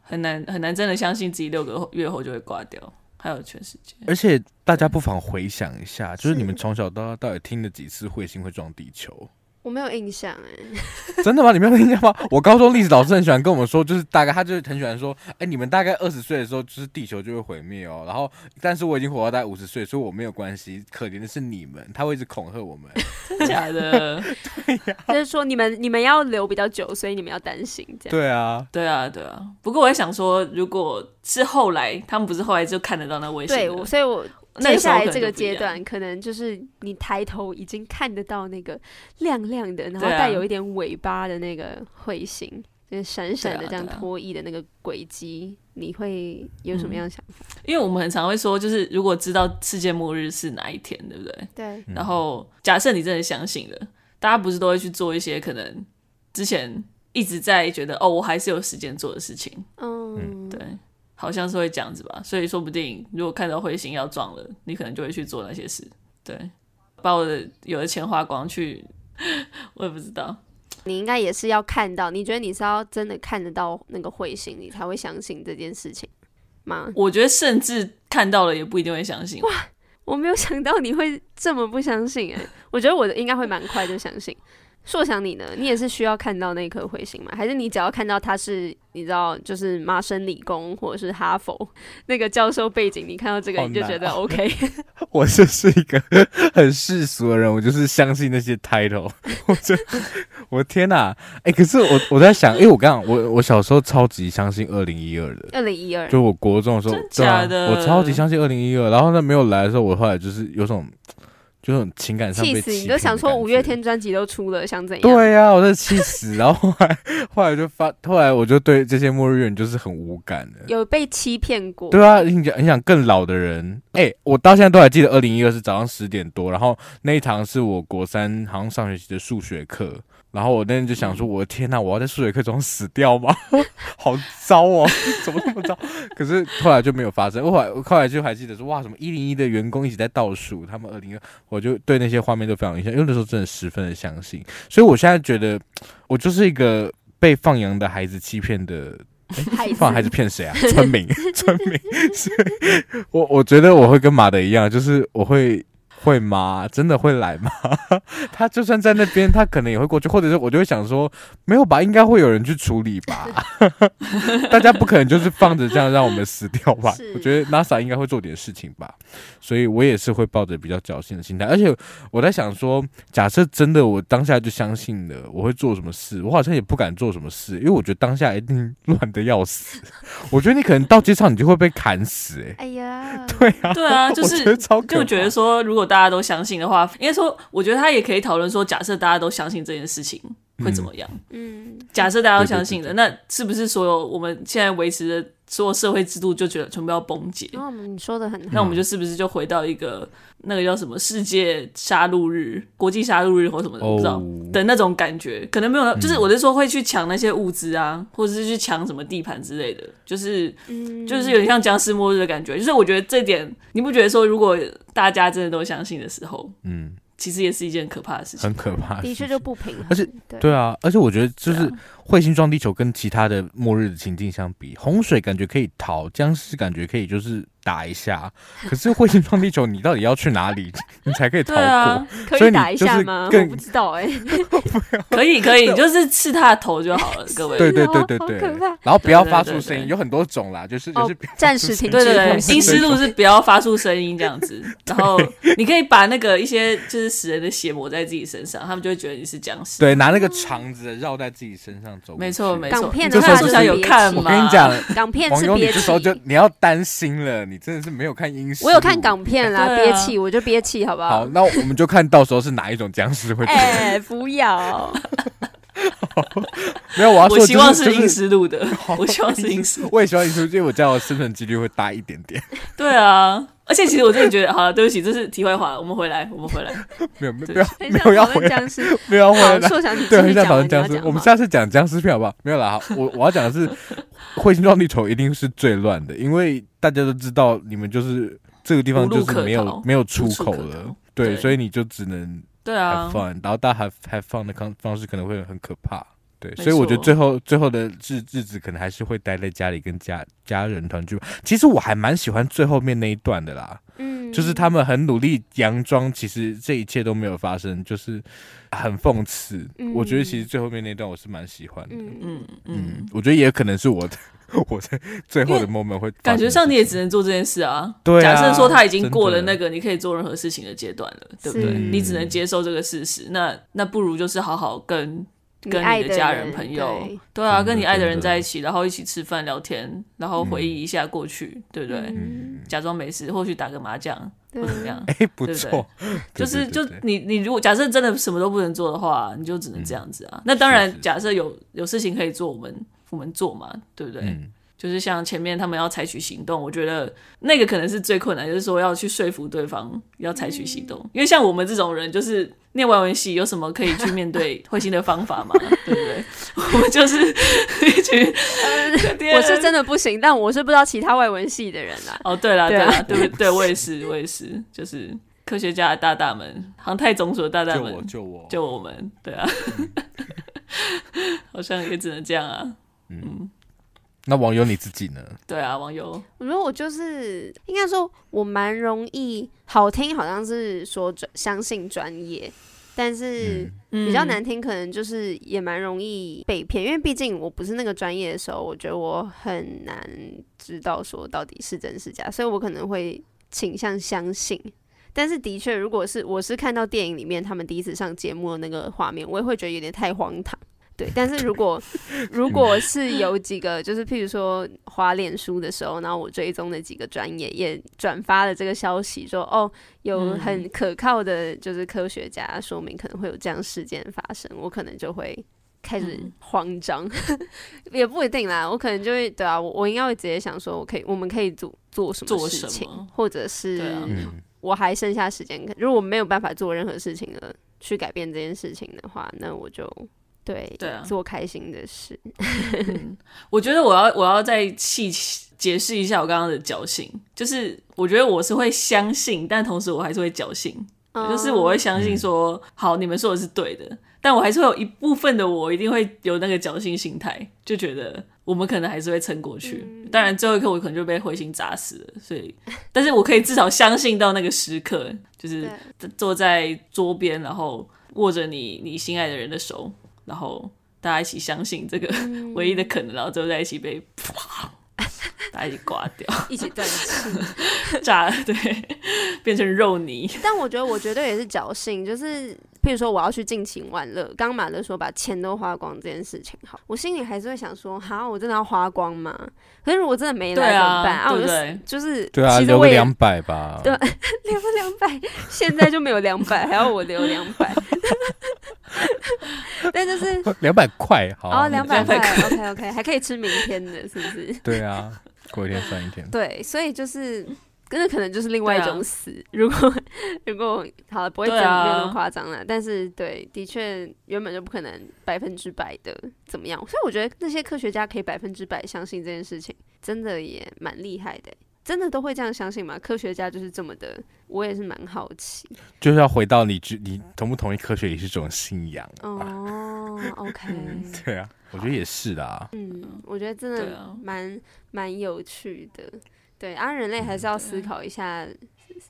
S3: 很难很难真的相信自己六个月后就会挂掉，还有全世界。
S4: 而且大家不妨回想一下，就是你们从小到大到底听了几次彗星会撞地球？
S2: 我没有印象哎，[LAUGHS]
S4: 真的吗？你没有印象吗？我高中历史老师很喜欢跟我们说，就是大概他就是很喜欢说，哎、欸，你们大概二十岁的时候，就是地球就会毁灭哦。然后，但是我已经活到大概五十岁，所以我没有关系。可怜的是你们，他会一直恐吓我们。
S3: 真假的？[LAUGHS]
S4: 对呀、啊，
S2: 就是说你们你们要留比较久，所以你们要担心这样。
S4: 对啊，
S3: 对啊，对啊。不过我也想说，如果是后来，他们不是后来就看得到那卫星？
S2: 对，所以我。接下来这个阶段，可能就是你抬头已经看得到那个亮亮的，然后带有一点尾巴的那个彗星，就是闪闪的这样拖曳的那个轨迹，你会有什么样的想法？
S3: 因为我们很常会说，就是如果知道世界末日是哪一天，对不对？
S2: 对。
S3: 然后假设你真的相信了，大家不是都会去做一些可能之前一直在觉得哦，我还是有时间做的事情。嗯，对。好像是会这样子吧，所以说不定如果看到彗星要撞了，你可能就会去做那些事。对，把我的有的钱花光去，[LAUGHS] 我也不知道。
S2: 你应该也是要看到，你觉得你是要真的看得到那个彗星，你才会相信这件事情吗？
S3: 我觉得甚至看到了也不一定会相信。
S2: 哇，我没有想到你会这么不相信哎、欸，我觉得我应该会蛮快就相信。硕想你呢？你也是需要看到那颗彗星吗？还是你只要看到他是，你知道，就是麻省理工或者是哈佛那个教授背景，你看到这个你就觉得 OK？[LAUGHS]
S4: 我就是一个很世俗的人，我就是相信那些 title。[LAUGHS] 我这，我天哪！哎、欸，可是我我在想，因为我刚刚我我小时候超级相信二零一二的，
S2: 二零一二，
S4: 就我国中的时候，
S3: 真假的，
S4: 我超级相信二零一二。然后呢，没有来的时候，我后来就是有种。就很情感上被气死，
S2: 你都想说五月天专辑都出了，想怎样？
S4: 对呀、啊，我在气死。[LAUGHS] 然后后来，后来就发，后来我就对这些末日人就是很无感的。
S2: 有被欺骗过？
S4: 对啊，你想，你想更老的人，哎、欸，我到现在都还记得二零一二是早上十点多，然后那一堂是我国三好像上学期的数学课。然后我那天就想说，我的天呐，我要在数学课中死掉吗？[LAUGHS] 好糟哦，[LAUGHS] 怎么那么糟？可是后来就没有发生。后来后来就还记得说，哇，什么一零一的员工一直在倒数，他们二零二，我就对那些画面都非常印象，因为那时候真的十分的相信。所以我现在觉得，我就是一个被放羊的孩子欺骗的，欸、放孩子骗谁啊？[LAUGHS] 村民，村民。所以我我觉得我会跟马德一样，就是我会。会吗？真的会来吗？[LAUGHS] 他就算在那边，他可能也会过去，或者是我就会想说，没有吧，应该会有人去处理吧。[LAUGHS] 大家不可能就是放着这样让我们死掉吧？我觉得 NASA 应该会做点事情吧。所以我也是会抱着比较侥幸的心态，而且我在想说，假设真的我当下就相信了，我会做什么事？我好像也不敢做什么事，因为我觉得当下一定乱的要死。[LAUGHS] 我觉得你可能到街上，你就会被砍死、欸。哎，哎呀，对啊，
S3: 对啊，就是就觉得说，如果大大家都相信的话，应该说，我觉得他也可以讨论说，假设大家都相信这件事情会怎么样？嗯，假设大家都相信的，那是不是所有我们现在维持的所有社会制度就觉得全部要崩解？
S2: 哦，你说的很好，
S3: 那我们就是不是就回到一个那个叫什么世界杀戮日、国际杀戮日或什么的，不知道的那种感觉？可能没有，就是我是说会去抢那些物资啊，或者是去抢什么地盘之类的，就是就是有点像僵尸末日的感觉。就是我觉得这点，你不觉得说如果？大家真的都相信的时候，嗯，其实也是一件可怕的事情，
S4: 很可怕的，
S2: 的确就不平衡。
S4: 而且，对，对啊，而且我觉得就是。彗星撞地球跟其他的末日的情境相比，洪水感觉可以逃，僵尸感觉可以就是打一下。[LAUGHS] 可是彗星撞地球，你到底要去哪里，[LAUGHS] 你才可以逃过？
S2: 啊、可以打一下吗？我不知道哎、[LAUGHS] 欸。
S3: 可以可以，就是刺他的头就好了，各位。
S4: 对对对对对。然后不要发出声音，有很多种啦，就是就是
S2: 暂时停。
S3: 对对对，阴尸路是不要发出声音这样子。然后你可以把那个一些就是死人的血抹在自己身上，他们就会觉得你是僵尸。
S4: 对，拿那个肠子绕在自己身上。
S3: 没错没错，
S2: 港片的话就是有看嘛？
S4: 我跟你讲，[LAUGHS]
S2: 港片是
S4: 别气。这时候就你要担心了，你真的是没有看英式。
S2: 我有看港片啦，[LAUGHS] 憋气我就憋气，好不好？
S4: 好，那我们就看到时候是哪一种僵尸会。
S2: 哎，不要。[LAUGHS] [LAUGHS]
S4: 没有，我要说，
S3: 我希望是阴尸路的，我希望是阴尸。
S4: 我也希望阴尸，因为我这样的生存几率会大一点点。
S3: 对啊。而且其实我真的觉得，好了，对不起，这是题外话，我们回来，我们回来，
S4: 没有没有没有没有要回来，没有要回来，对，很想讨论僵尸，我们下次讲僵尸片好不好？没有啦，我我要讲的是彗星撞地球一定是最乱的，因为大家都知道你们就是这个地方就是没有没有出口了，对，所以你就只能
S3: 对啊，
S4: 然后大家还还放的方方式可能会很可怕。对，所以我觉得最后最后的日日子可能还是会待在家里跟家家人团聚。其实我还蛮喜欢最后面那一段的啦，嗯，就是他们很努力佯装，其实这一切都没有发生，就是很讽刺。嗯、我觉得其实最后面那段我是蛮喜欢的，嗯嗯嗯，我觉得也可能是我的。[LAUGHS] 我在最后的 moment 会
S3: 感觉上你也只能做这件事啊。对啊，假设说他已经过了那个你可以做任何事情的阶段了，对不对？你只能接受这个事实。那那不如就是好好跟跟你的家人朋友，对啊，跟你爱的人在一起，然后一起吃饭聊天，然后回忆一下过去，对不对？假装没事，或许打个麻将，或怎么样？[LAUGHS]
S4: 哎，不错。
S3: 就是就你你如果假设真的什么都不能做的话，你就只能这样子啊。那当然，假设有有事情可以做，我们。我们做嘛，对不对？嗯、就是像前面他们要采取行动，我觉得那个可能是最困难，就是说要去说服对方要采取行动。嗯、因为像我们这种人，就是念外文系，有什么可以去面对彗星的方法嘛？[LAUGHS] 对不对？我们就是一群，[LAUGHS]
S2: 我是真的不行，但我是不知道其他外文系的人啦。
S3: 哦，对了，对了，对对，对我也是，我也是，就是科学家的大大们，航太总署的大大们，
S4: 救我，救我，
S3: 救我们，对啊，[LAUGHS] 好像也只能这样啊。
S4: 嗯，那网友你自己呢？
S3: 对啊，网友，
S2: 我觉得我就是应该说，我蛮容易好听，好像是说专相信专业，但是比较难听，可能就是也蛮容易被骗，因为毕竟我不是那个专业的时候，我觉得我很难知道说到底是真是假，所以我可能会倾向相信。但是的确，如果是我是看到电影里面他们第一次上节目的那个画面，我也会觉得有点太荒唐。对，但是如果如果是有几个，就是譬如说滑脸书的时候，然后我追踪的几个专业也转发了这个消息说，说哦，有很可靠的，就是科学家说明可能会有这样事件发生，我可能就会开始慌张，嗯、也不一定啦，我可能就会对啊，我我应该会直接想说，我可以，我们可以做做什么事情，或者是我还剩下时间，如果我没有办法做任何事情了，去改变这件事情的话，那我就。对对啊，做开心的事。
S3: 嗯、我觉得我要我要再细解释一下我刚刚的侥幸，就是我觉得我是会相信，但同时我还是会侥幸，哦、就是我会相信说，嗯、好，你们说的是对的，但我还是会有一部分的我一定会有那个侥幸心态，就觉得我们可能还是会撑过去。嗯、当然最后一刻我可能就被彗星砸死了，所以，[LAUGHS] 但是我可以至少相信到那个时刻，就是坐在桌边，然后握着你你心爱的人的手。然后大家一起相信这个唯一的可能，嗯、然后最后在一起被啪，[LAUGHS] 大家一起挂掉，
S2: 一起断气，[LAUGHS]
S3: 炸了，对，变成肉泥。
S2: 但我觉得我绝对也是侥幸，就是。譬如说我要去尽情玩乐，刚马乐说把钱都花光这件事情，好，我心里还是会想说，哈，我真的要花光吗？可是如果真的没了怎么办？啊，我就就是
S4: 对啊，留个两百吧，[LAUGHS]
S2: 对，留个两百，现在就没有两百，还要我留两百，[LAUGHS] 但就是
S4: 两百块，好，
S2: 哦，两百块，OK OK，还可以吃明天的，是不是？
S4: 对啊，过一天算一天，
S2: 对，所以就是。那可能就是另外一种死。啊、如果 [LAUGHS] 如果好了，不会这样没有那么夸张了。啊、但是对，的确原本就不可能百分之百的怎么样。所以我觉得那些科学家可以百分之百相信这件事情，真的也蛮厉害的。真的都会这样相信吗？科学家就是这么的，我也是蛮好奇。
S4: 就是要回到你，你同不同意科学也是这种信仰？
S2: 哦，OK，[LAUGHS]
S4: 对啊，我觉得也是的。
S2: 嗯，我觉得真的蛮蛮有趣的。对，啊，人类还是要思考一下，嗯、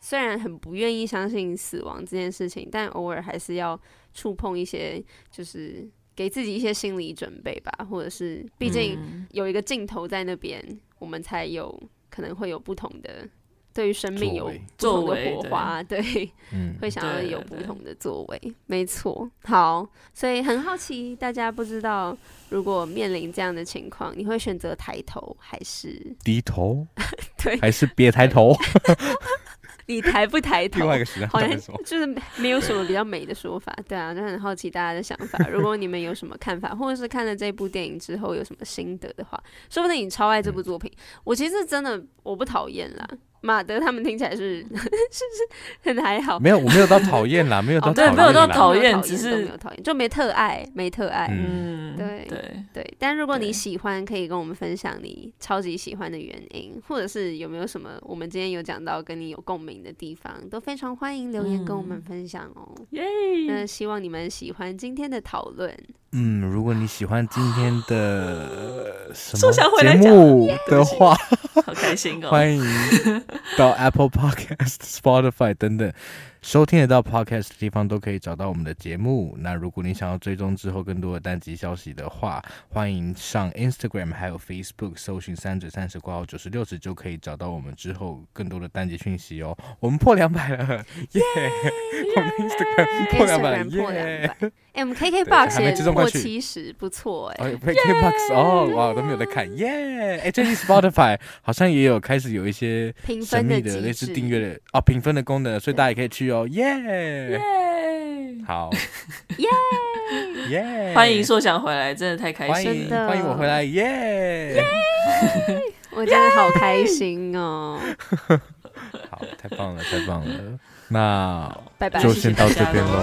S2: 虽然很不愿意相信死亡这件事情，但偶尔还是要触碰一些，就是给自己一些心理准备吧，或者是，毕竟有一个镜头在那边，嗯、我们才有可能会有不同的。对于生命有作为的火花，对，[LAUGHS] 对嗯、会想要有不同的作为，没错。好，所以很好奇，大家不知道，如果面临这样的情况，你会选择抬头还是
S4: 低头？[LAUGHS]
S2: 对，
S4: 还是别抬头？[LAUGHS]
S2: 你抬不抬头？
S4: 另外一个时代
S2: 好像就是没有什么比较美的说法，对啊，就很好奇大家的想法。如果你们有什么看法，或者是看了这部电影之后有什么心得的话，说不定你超爱这部作品。嗯、我其实真的我不讨厌啦。马德他们听起来是 [LAUGHS] 是是很还好，
S4: 没有我没有到讨厌啦，[LAUGHS] 没有到
S3: 对没有到讨厌，只是
S2: 没有讨厌，就没特爱没特爱，
S3: 嗯，
S2: 对对对。但如果你喜欢，可以跟我们分享你超级喜欢的原因，或者是有没有什么我们今天有讲到跟你有共鸣的地方，都非常欢迎留言跟我们分享哦。耶！那希望你们喜欢今天的讨论。
S4: 嗯，如果你喜欢今天的什么节目的话，
S3: 好开心哦！[LAUGHS]
S4: 欢迎到 Apple Podcast、Spotify 等等。收听得到 Podcast 的地方都可以找到我们的节目。那如果你想要追踪之后更多的单集消息的话，欢迎上 Instagram 还有 Facebook 搜寻三嘴三十挂号九十六十就可以找到我们之后更多的单集讯息哦。我们破两百了，耶！我们 Instagram 破两百了，耶！
S2: 哎，我们 [LAUGHS] KKBOX 也破七十，不错哎。
S4: KKBOX 哦，哇，都没有在看，耶！哎，最近 [LAUGHS] Spotify 好像也有开始有一些神秘的类似订阅的哦评分的功能，所以大家也可以去哦。耶！好，[LAUGHS]
S2: 耶 [LAUGHS]
S4: 耶！
S3: 欢迎硕想回来，真的太开心
S2: 了。
S4: 欢迎我回来，耶！
S2: 我真的好开心哦。[LAUGHS]
S4: 好，太棒了，太棒了。那
S2: 拜拜，
S4: 就先到这边喽。